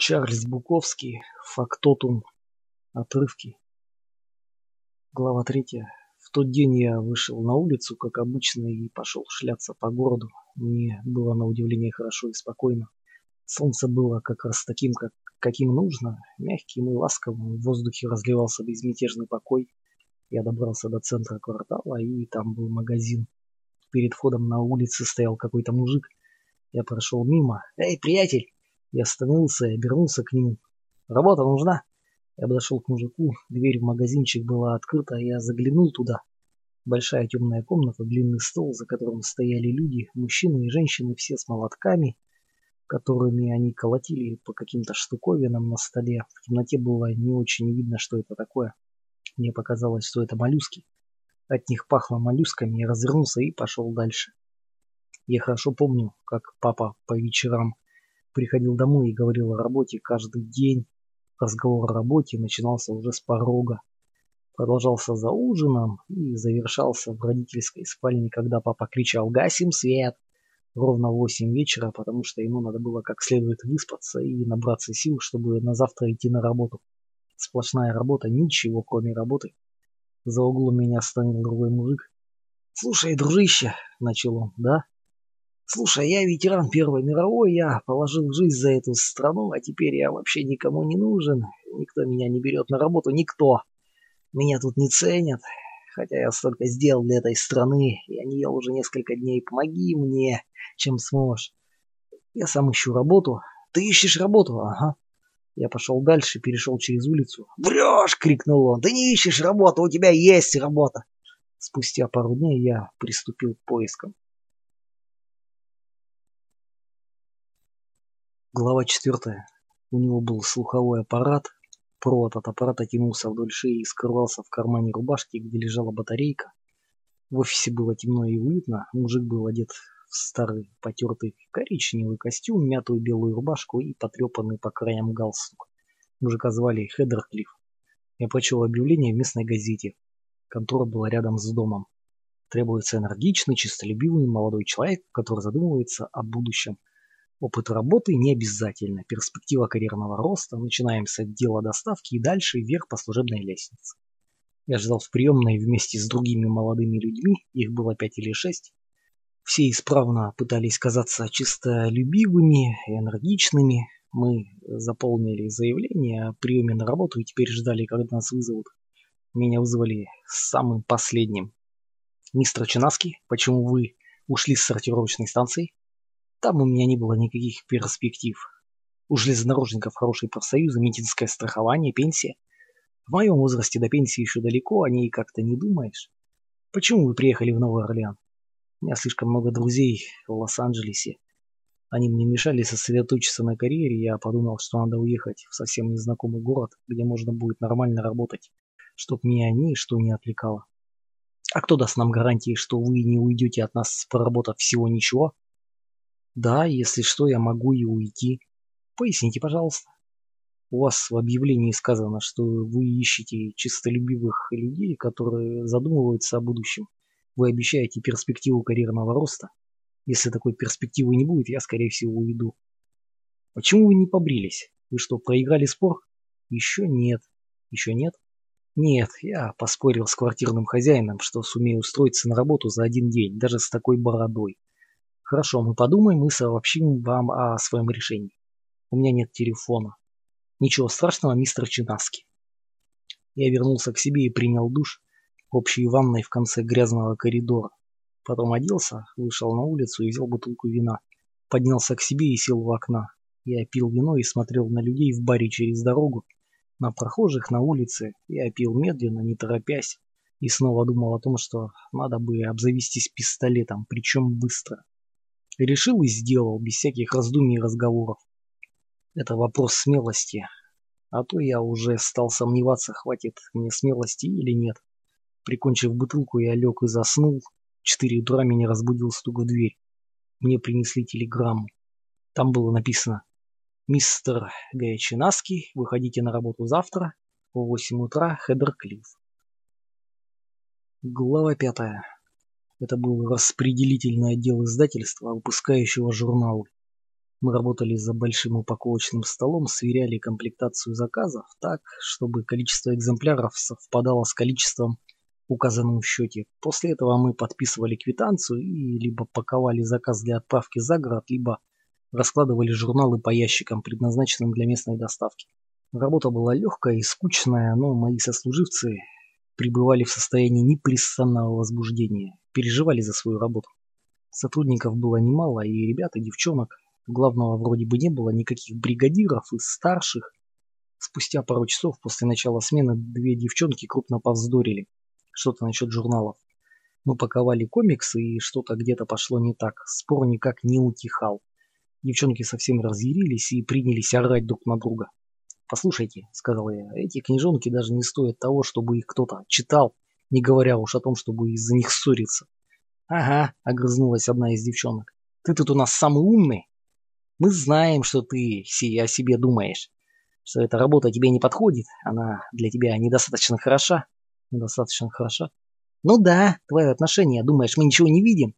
Чарльз Буковский, Фактотум, отрывки. Глава третья. В тот день я вышел на улицу, как обычно, и пошел шляться по городу. Мне было на удивление хорошо и спокойно. Солнце было как раз таким, как, каким нужно, мягким и ласковым, в воздухе разливался безмятежный покой. Я добрался до центра квартала, и там был магазин. Перед входом на улице стоял какой-то мужик. Я прошел мимо. «Эй, приятель!» Я остановился и обернулся к нему. «Работа нужна?» Я подошел к мужику, дверь в магазинчик была открыта, и я заглянул туда. Большая темная комната, длинный стол, за которым стояли люди, мужчины и женщины, все с молотками, которыми они колотили по каким-то штуковинам на столе. В темноте было не очень видно, что это такое. Мне показалось, что это моллюски. От них пахло моллюсками, я развернулся и пошел дальше. Я хорошо помню, как папа по вечерам приходил домой и говорил о работе каждый день. Разговор о работе начинался уже с порога. Продолжался за ужином и завершался в родительской спальне, когда папа кричал «Гасим свет!» ровно в восемь вечера, потому что ему надо было как следует выспаться и набраться сил, чтобы на завтра идти на работу. Сплошная работа, ничего кроме работы. За углом меня остановил другой мужик. «Слушай, дружище», — начал он, — «да?» Слушай, я ветеран Первой мировой, я положил жизнь за эту страну, а теперь я вообще никому не нужен. Никто меня не берет на работу, никто. Меня тут не ценят, хотя я столько сделал для этой страны. Я не ел уже несколько дней, помоги мне, чем сможешь. Я сам ищу работу. Ты ищешь работу? Ага. Я пошел дальше, перешел через улицу. «Врешь!» — крикнул он. «Ты не ищешь работу, у тебя есть работа!» Спустя пару дней я приступил к поискам. Глава четвертая. У него был слуховой аппарат. Провод от аппарата тянулся вдоль шеи и скрывался в кармане рубашки, где лежала батарейка. В офисе было темно и уютно. Мужик был одет в старый потертый коричневый костюм, мятую белую рубашку и потрепанный по краям галстук. Мужика звали Хедерклифф. Я прочел объявление в местной газете. Контора была рядом с домом. Требуется энергичный, честолюбивый молодой человек, который задумывается о будущем – Опыт работы не обязательно. Перспектива карьерного роста. Начинаем с отдела доставки и дальше вверх по служебной лестнице. Я ждал в приемной вместе с другими молодыми людьми, их было пять или шесть. Все исправно пытались казаться чистолюбивыми и энергичными. Мы заполнили заявление о приеме на работу и теперь ждали, когда нас вызовут. Меня вызвали самым последним. «Мистер Чинаски, почему вы ушли с сортировочной станции?» Там у меня не было никаких перспектив. У железнодорожников хорошие профсоюзы, медицинское страхование, пенсия. В моем возрасте до пенсии еще далеко, о ней как-то не думаешь. Почему вы приехали в Новый Орлеан? У меня слишком много друзей в Лос-Анджелесе. Они мне мешали сосредоточиться на карьере, я подумал, что надо уехать в совсем незнакомый город, где можно будет нормально работать, чтоб меня ничто не отвлекало. А кто даст нам гарантии, что вы не уйдете от нас, проработав всего ничего? Да, если что, я могу и уйти. Поясните, пожалуйста. У вас в объявлении сказано, что вы ищете чистолюбивых людей, которые задумываются о будущем. Вы обещаете перспективу карьерного роста. Если такой перспективы не будет, я, скорее всего, уйду. Почему вы не побрились? Вы что, проиграли спор? Еще нет. Еще нет? Нет, я поспорил с квартирным хозяином, что сумею устроиться на работу за один день, даже с такой бородой. Хорошо, мы подумаем и сообщим вам о своем решении. У меня нет телефона. Ничего страшного, мистер Чинаски. Я вернулся к себе и принял душ в общей ванной в конце грязного коридора. Потом оделся, вышел на улицу и взял бутылку вина. Поднялся к себе и сел в окна. Я пил вино и смотрел на людей в баре через дорогу, на прохожих на улице. Я пил медленно, не торопясь, и снова думал о том, что надо бы обзавестись пистолетом, причем быстро. Решил и сделал, без всяких раздумий и разговоров. Это вопрос смелости. А то я уже стал сомневаться, хватит мне смелости или нет. Прикончив бутылку, я лег и заснул. В четыре утра меня разбудил стук в дверь. Мне принесли телеграмму. Там было написано «Мистер Гаячинаски, выходите на работу завтра в восемь утра, Хедерклифф». Глава пятая. Это был распределительный отдел издательства, выпускающего журналы. Мы работали за большим упаковочным столом, сверяли комплектацию заказов так, чтобы количество экземпляров совпадало с количеством указанным в счете. После этого мы подписывали квитанцию и либо паковали заказ для отправки за город, либо раскладывали журналы по ящикам, предназначенным для местной доставки. Работа была легкая и скучная, но мои сослуживцы пребывали в состоянии непрестанного возбуждения, переживали за свою работу. Сотрудников было немало, и ребят, и девчонок, Главного вроде бы не было никаких бригадиров и старших. Спустя пару часов после начала смены две девчонки крупно повздорили. Что-то насчет журналов. Мы паковали комиксы, и что-то где-то пошло не так. Спор никак не утихал. Девчонки совсем разъярились и принялись орать друг на друга. «Послушайте», — сказал я, — «эти книжонки даже не стоят того, чтобы их кто-то читал, не говоря уж о том, чтобы из-за них ссориться». «Ага», — огрызнулась одна из девчонок. «Ты тут у нас самый умный, мы знаем, что ты о себе думаешь, что эта работа тебе не подходит, она для тебя недостаточно хороша. Недостаточно хороша? Ну да, твое отношение, думаешь, мы ничего не видим?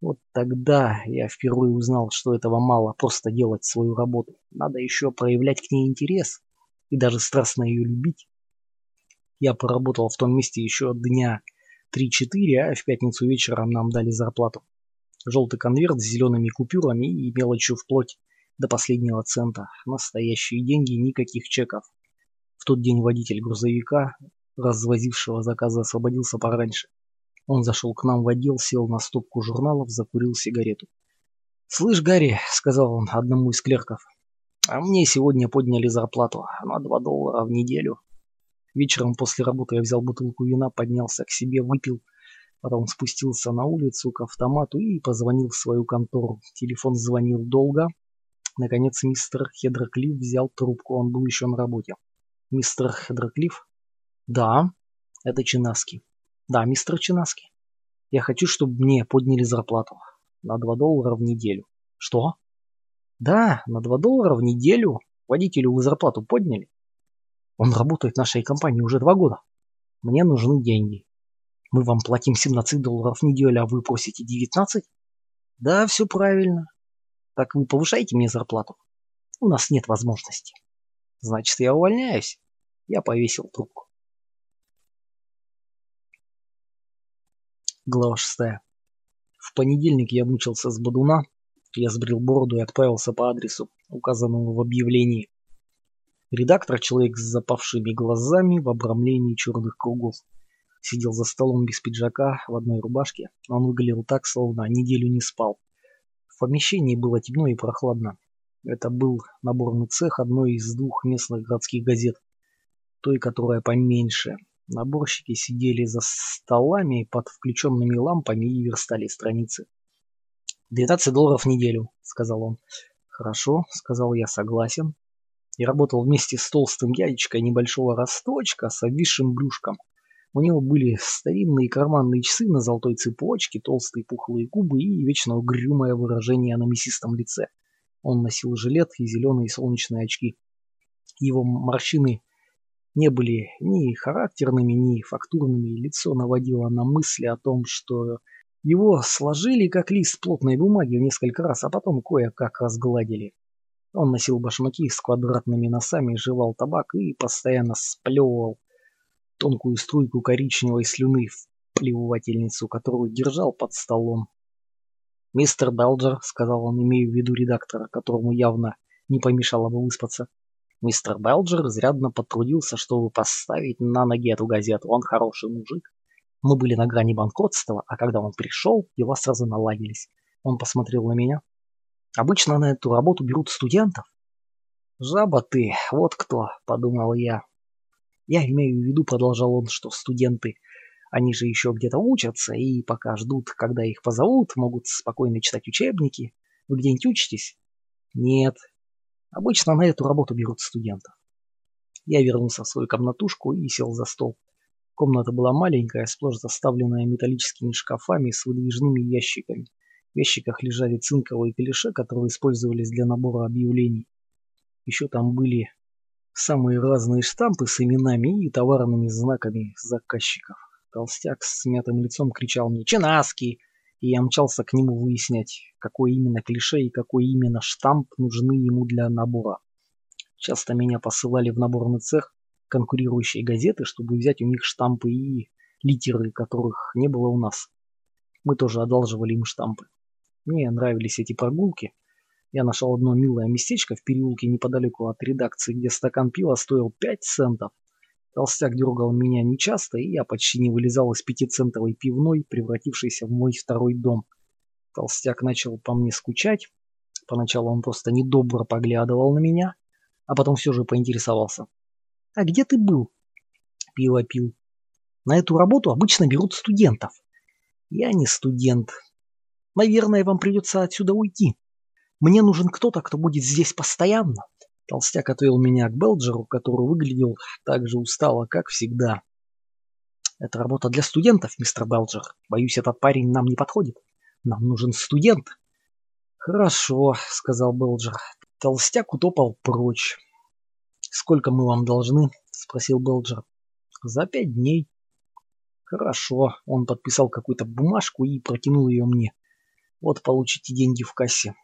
Вот тогда я впервые узнал, что этого мало просто делать свою работу. Надо еще проявлять к ней интерес и даже страстно ее любить. Я поработал в том месте еще дня 3-4, а в пятницу вечером нам дали зарплату. Желтый конверт с зелеными купюрами и мелочью вплоть до последнего цента. Настоящие деньги, никаких чеков. В тот день водитель грузовика, развозившего заказы, освободился пораньше. Он зашел к нам в отдел, сел на стопку журналов, закурил сигарету. «Слышь, Гарри», — сказал он одному из клерков, — «а мне сегодня подняли зарплату на 2 доллара в неделю». Вечером после работы я взял бутылку вина, поднялся к себе, выпил Потом спустился на улицу к автомату и позвонил в свою контору. Телефон звонил долго. Наконец мистер Хедроклифф взял трубку, он был еще на работе. «Мистер Хедроклифф?» «Да, это Чинаски». «Да, мистер Чинаски. Я хочу, чтобы мне подняли зарплату. На 2 доллара в неделю». «Что?» «Да, на 2 доллара в неделю. Водителю вы зарплату подняли?» «Он работает в нашей компании уже два года. Мне нужны деньги». Мы вам платим 17 долларов в неделю, а вы просите 19? Да, все правильно. Так вы повышаете мне зарплату? У нас нет возможности. Значит, я увольняюсь. Я повесил трубку. Глава 6. В понедельник я мучился с бодуна. Я сбрил бороду и отправился по адресу, указанному в объявлении. Редактор, человек с запавшими глазами в обрамлении черных кругов, Сидел за столом без пиджака, в одной рубашке. Он выглядел так, словно неделю не спал. В помещении было темно и прохладно. Это был наборный цех одной из двух местных городских газет. Той, которая поменьше. Наборщики сидели за столами под включенными лампами и верстали страницы. «12 долларов в неделю», — сказал он. «Хорошо», — сказал я, согласен. И работал вместе с толстым дядечкой небольшого росточка с обвисшим брюшком. У него были старинные карманные часы на золотой цепочке, толстые пухлые губы и вечно угрюмое выражение на мясистом лице. Он носил жилет и зеленые солнечные очки. Его морщины не были ни характерными, ни фактурными, лицо наводило на мысли о том, что его сложили как лист плотной бумаги в несколько раз, а потом кое-как разгладили. Он носил башмаки с квадратными носами, жевал табак и постоянно сплевывал тонкую струйку коричневой слюны в плевательницу, которую держал под столом. «Мистер Белджер», — сказал он, имея в виду редактора, которому явно не помешало бы выспаться. «Мистер Белджер изрядно потрудился, чтобы поставить на ноги эту газету. Он хороший мужик. Мы были на грани банкротства, а когда он пришел, дела сразу наладились. Он посмотрел на меня. Обычно на эту работу берут студентов. «Жаба ты, вот кто», — подумал я. Я имею в виду, продолжал он, что студенты, они же еще где-то учатся, и пока ждут, когда их позовут, могут спокойно читать учебники. Вы где-нибудь учитесь? Нет. Обычно на эту работу берут студентов. Я вернулся в свою комнатушку и сел за стол. Комната была маленькая, сплошь заставленная металлическими шкафами с выдвижными ящиками. В ящиках лежали цинковые клише, которые использовались для набора объявлений. Еще там были самые разные штампы с именами и товарными знаками заказчиков. Толстяк с смятым лицом кричал мне «Чинаски!» и я мчался к нему выяснять, какое именно клише и какой именно штамп нужны ему для набора. Часто меня посылали в наборный цех конкурирующие газеты, чтобы взять у них штампы и литеры, которых не было у нас. Мы тоже одалживали им штампы. Мне нравились эти прогулки. Я нашел одно милое местечко в переулке неподалеку от редакции, где стакан пива стоил 5 центов. Толстяк дергал меня нечасто, и я почти не вылезал из пятицентовой пивной, превратившейся в мой второй дом. Толстяк начал по мне скучать. Поначалу он просто недобро поглядывал на меня, а потом все же поинтересовался. «А где ты был?» Пиво пил. «На эту работу обычно берут студентов». «Я не студент. Наверное, вам придется отсюда уйти. Мне нужен кто-то, кто будет здесь постоянно. Толстяк отвел меня к Белджеру, который выглядел так же устало, как всегда. «Это работа для студентов, мистер Белджер. Боюсь, этот парень нам не подходит. Нам нужен студент». «Хорошо», — сказал Белджер. Толстяк утопал прочь. «Сколько мы вам должны?» — спросил Белджер. «За пять дней». «Хорошо». Он подписал какую-то бумажку и протянул ее мне. «Вот получите деньги в кассе.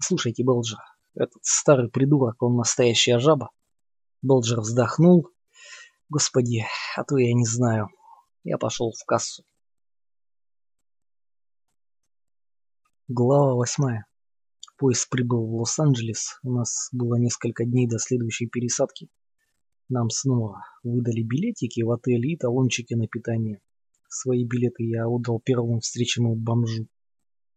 Слушайте, Белджер, этот старый придурок, он настоящая жаба. Болджер вздохнул. Господи, а то я не знаю. Я пошел в кассу. Глава восьмая. Поезд прибыл в Лос-Анджелес. У нас было несколько дней до следующей пересадки. Нам снова выдали билетики в отель и талончики на питание. Свои билеты я отдал первому встреченному бомжу.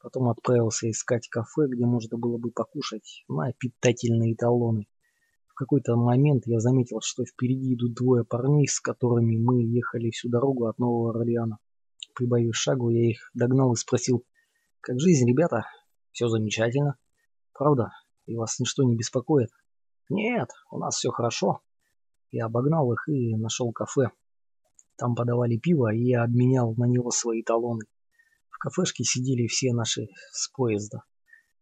Потом отправился искать кафе, где можно было бы покушать на питательные талоны. В какой-то момент я заметил, что впереди идут двое парней, с которыми мы ехали всю дорогу от Нового Орлеана. Прибавив шагу, я их догнал и спросил, «Как жизнь, ребята?» «Все замечательно». «Правда? И вас ничто не беспокоит?» «Нет, у нас все хорошо». Я обогнал их и нашел кафе. Там подавали пиво, и я обменял на него свои талоны кафешке сидели все наши с поезда.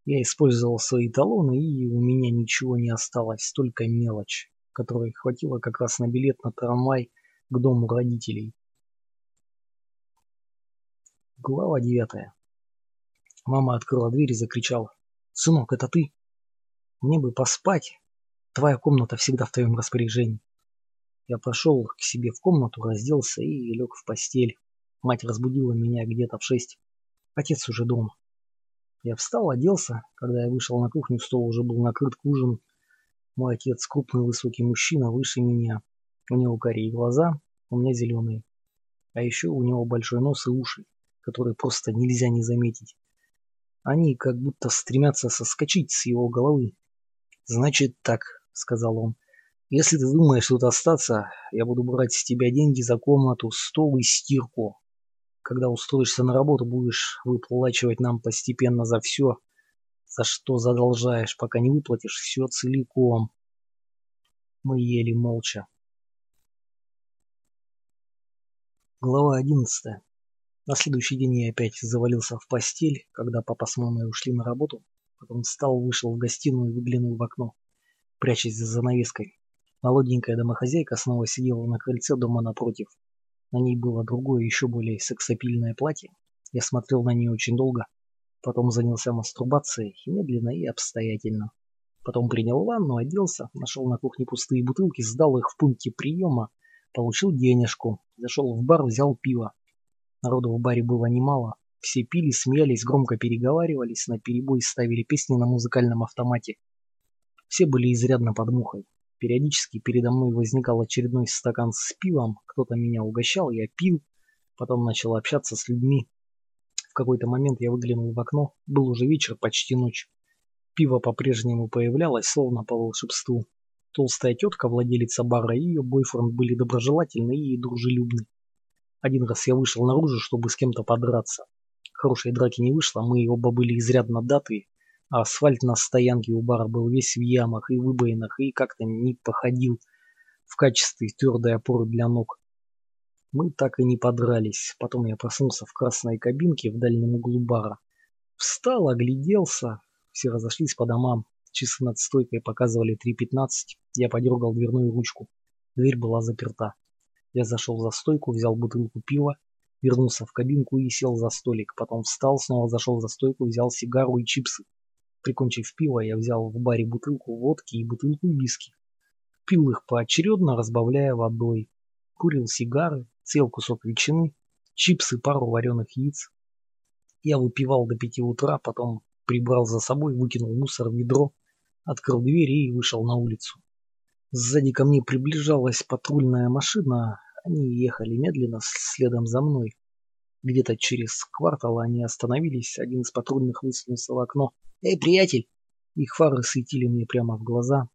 Я использовал свои талоны, и у меня ничего не осталось, только мелочь, которой хватило как раз на билет на трамвай к дому родителей. Глава девятая. Мама открыла дверь и закричала. «Сынок, это ты? Мне бы поспать. Твоя комната всегда в твоем распоряжении». Я пошел к себе в комнату, разделся и лег в постель. Мать разбудила меня где-то в шесть. Отец уже дома. Я встал, оделся. Когда я вышел на кухню, стол уже был накрыт к ужину. Мой отец крупный высокий мужчина, выше меня. У него карие глаза, у меня зеленые. А еще у него большой нос и уши, которые просто нельзя не заметить. Они как будто стремятся соскочить с его головы. «Значит так», — сказал он, — «если ты думаешь тут остаться, я буду брать с тебя деньги за комнату, стол и стирку. Когда устроишься на работу, будешь выплачивать нам постепенно за все, за что задолжаешь, пока не выплатишь все целиком. Мы ели молча. Глава одиннадцатая. На следующий день я опять завалился в постель, когда папа с мамой ушли на работу. Потом встал, вышел в гостиную и выглянул в окно, прячась за занавеской. Молоденькая домохозяйка снова сидела на крыльце дома напротив. На ней было другое, еще более сексапильное платье. Я смотрел на нее очень долго. Потом занялся мастурбацией, медленно и обстоятельно. Потом принял ванну, оделся, нашел на кухне пустые бутылки, сдал их в пункте приема, получил денежку, зашел в бар, взял пиво. Народу в баре было немало. Все пили, смеялись, громко переговаривались, на перебой ставили песни на музыкальном автомате. Все были изрядно под мухой. Периодически передо мной возникал очередной стакан с пивом, кто-то меня угощал, я пил, потом начал общаться с людьми. В какой-то момент я выглянул в окно, был уже вечер, почти ночь. Пиво по-прежнему появлялось, словно по волшебству. Толстая тетка, владелица бара, и ее бойфренд были доброжелательны и дружелюбны. Один раз я вышел наружу, чтобы с кем-то подраться. Хорошей драки не вышло, мы оба были изрядно датые, а асфальт на стоянке у бара был весь в ямах и выбоинах и как-то не походил в качестве твердой опоры для ног. Мы так и не подрались. Потом я проснулся в красной кабинке в дальнем углу бара. Встал, огляделся. Все разошлись по домам. Часы над стойкой показывали 3.15. Я подергал дверную ручку. Дверь была заперта. Я зашел за стойку, взял бутылку пива Вернулся в кабинку и сел за столик. Потом встал, снова зашел за стойку, взял сигару и чипсы. Прикончив пиво, я взял в баре бутылку водки и бутылку виски. Пил их поочередно, разбавляя водой. Курил сигары, съел кусок ветчины, чипсы, пару вареных яиц. Я выпивал до пяти утра, потом прибрал за собой, выкинул мусор в ведро, открыл дверь и вышел на улицу. Сзади ко мне приближалась патрульная машина, они ехали медленно следом за мной. Где-то через квартал они остановились, один из патрульных высунулся в окно. «Эй, приятель!» Их фары светили мне прямо в глаза.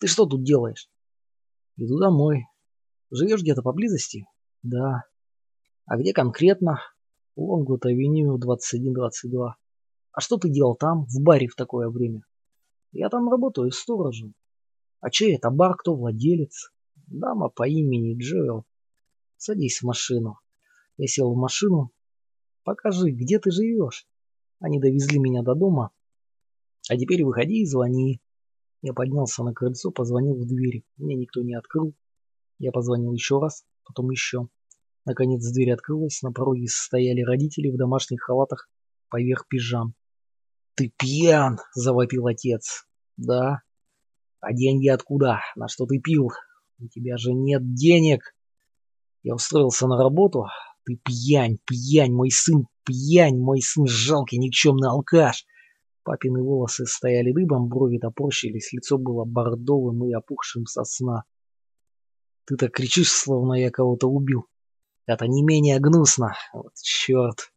«Ты что тут делаешь?» «Иду домой. Живешь где-то поблизости?» «Да». «А где конкретно?» «Лонгвуд-авеню, 21-22». «А что ты делал там, в баре в такое время?» «Я там работаю сторожем». «А чей это бар, кто владелец?» «Дама по имени Джоэл». «Садись в машину». Я сел в машину. «Покажи, где ты живешь?» Они довезли меня до дома. «А теперь выходи и звони». Я поднялся на крыльцо, позвонил в дверь. Мне никто не открыл. Я позвонил еще раз, потом еще. Наконец дверь открылась, на пороге стояли родители в домашних халатах поверх пижам. «Ты пьян!» – завопил отец. «Да». «А деньги откуда? На что ты пил? У тебя же нет денег!» Я устроился на работу, ты пьянь, пьянь, мой сын, пьянь, мой сын жалкий, никчемный алкаш. Папины волосы стояли дыбом, брови топорщились, лицо было бордовым и опухшим со сна. Ты так кричишь, словно я кого-то убил. Это не менее гнусно. Вот черт.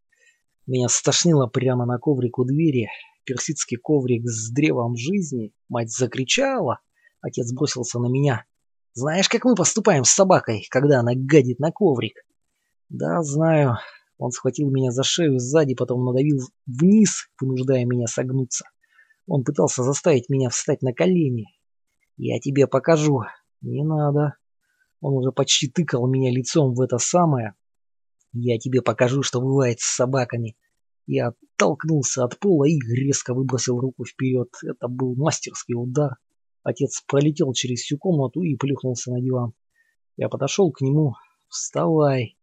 Меня стошнило прямо на коврик у двери. Персидский коврик с древом жизни. Мать закричала. Отец бросился на меня. Знаешь, как мы поступаем с собакой, когда она гадит на коврик? Да, знаю. Он схватил меня за шею сзади, потом надавил вниз, вынуждая меня согнуться. Он пытался заставить меня встать на колени. Я тебе покажу. Не надо. Он уже почти тыкал меня лицом в это самое. Я тебе покажу, что бывает с собаками. Я оттолкнулся от пола и резко выбросил руку вперед. Это был мастерский удар. Отец пролетел через всю комнату и плюхнулся на диван. Я подошел к нему. «Вставай!»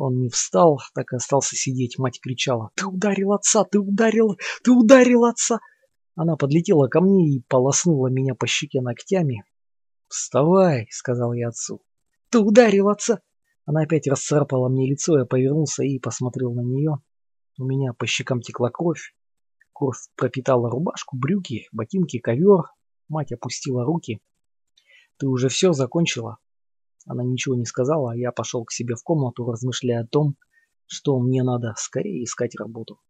Он не встал, так и остался сидеть. Мать кричала. «Ты ударил отца! Ты ударил! Ты ударил отца!» Она подлетела ко мне и полоснула меня по щеке ногтями. «Вставай!» — сказал я отцу. «Ты ударил отца!» Она опять расцарапала мне лицо, я повернулся и посмотрел на нее. У меня по щекам текла кровь. Кровь пропитала рубашку, брюки, ботинки, ковер. Мать опустила руки. «Ты уже все закончила?» Она ничего не сказала, а я пошел к себе в комнату, размышляя о том, что мне надо скорее искать работу.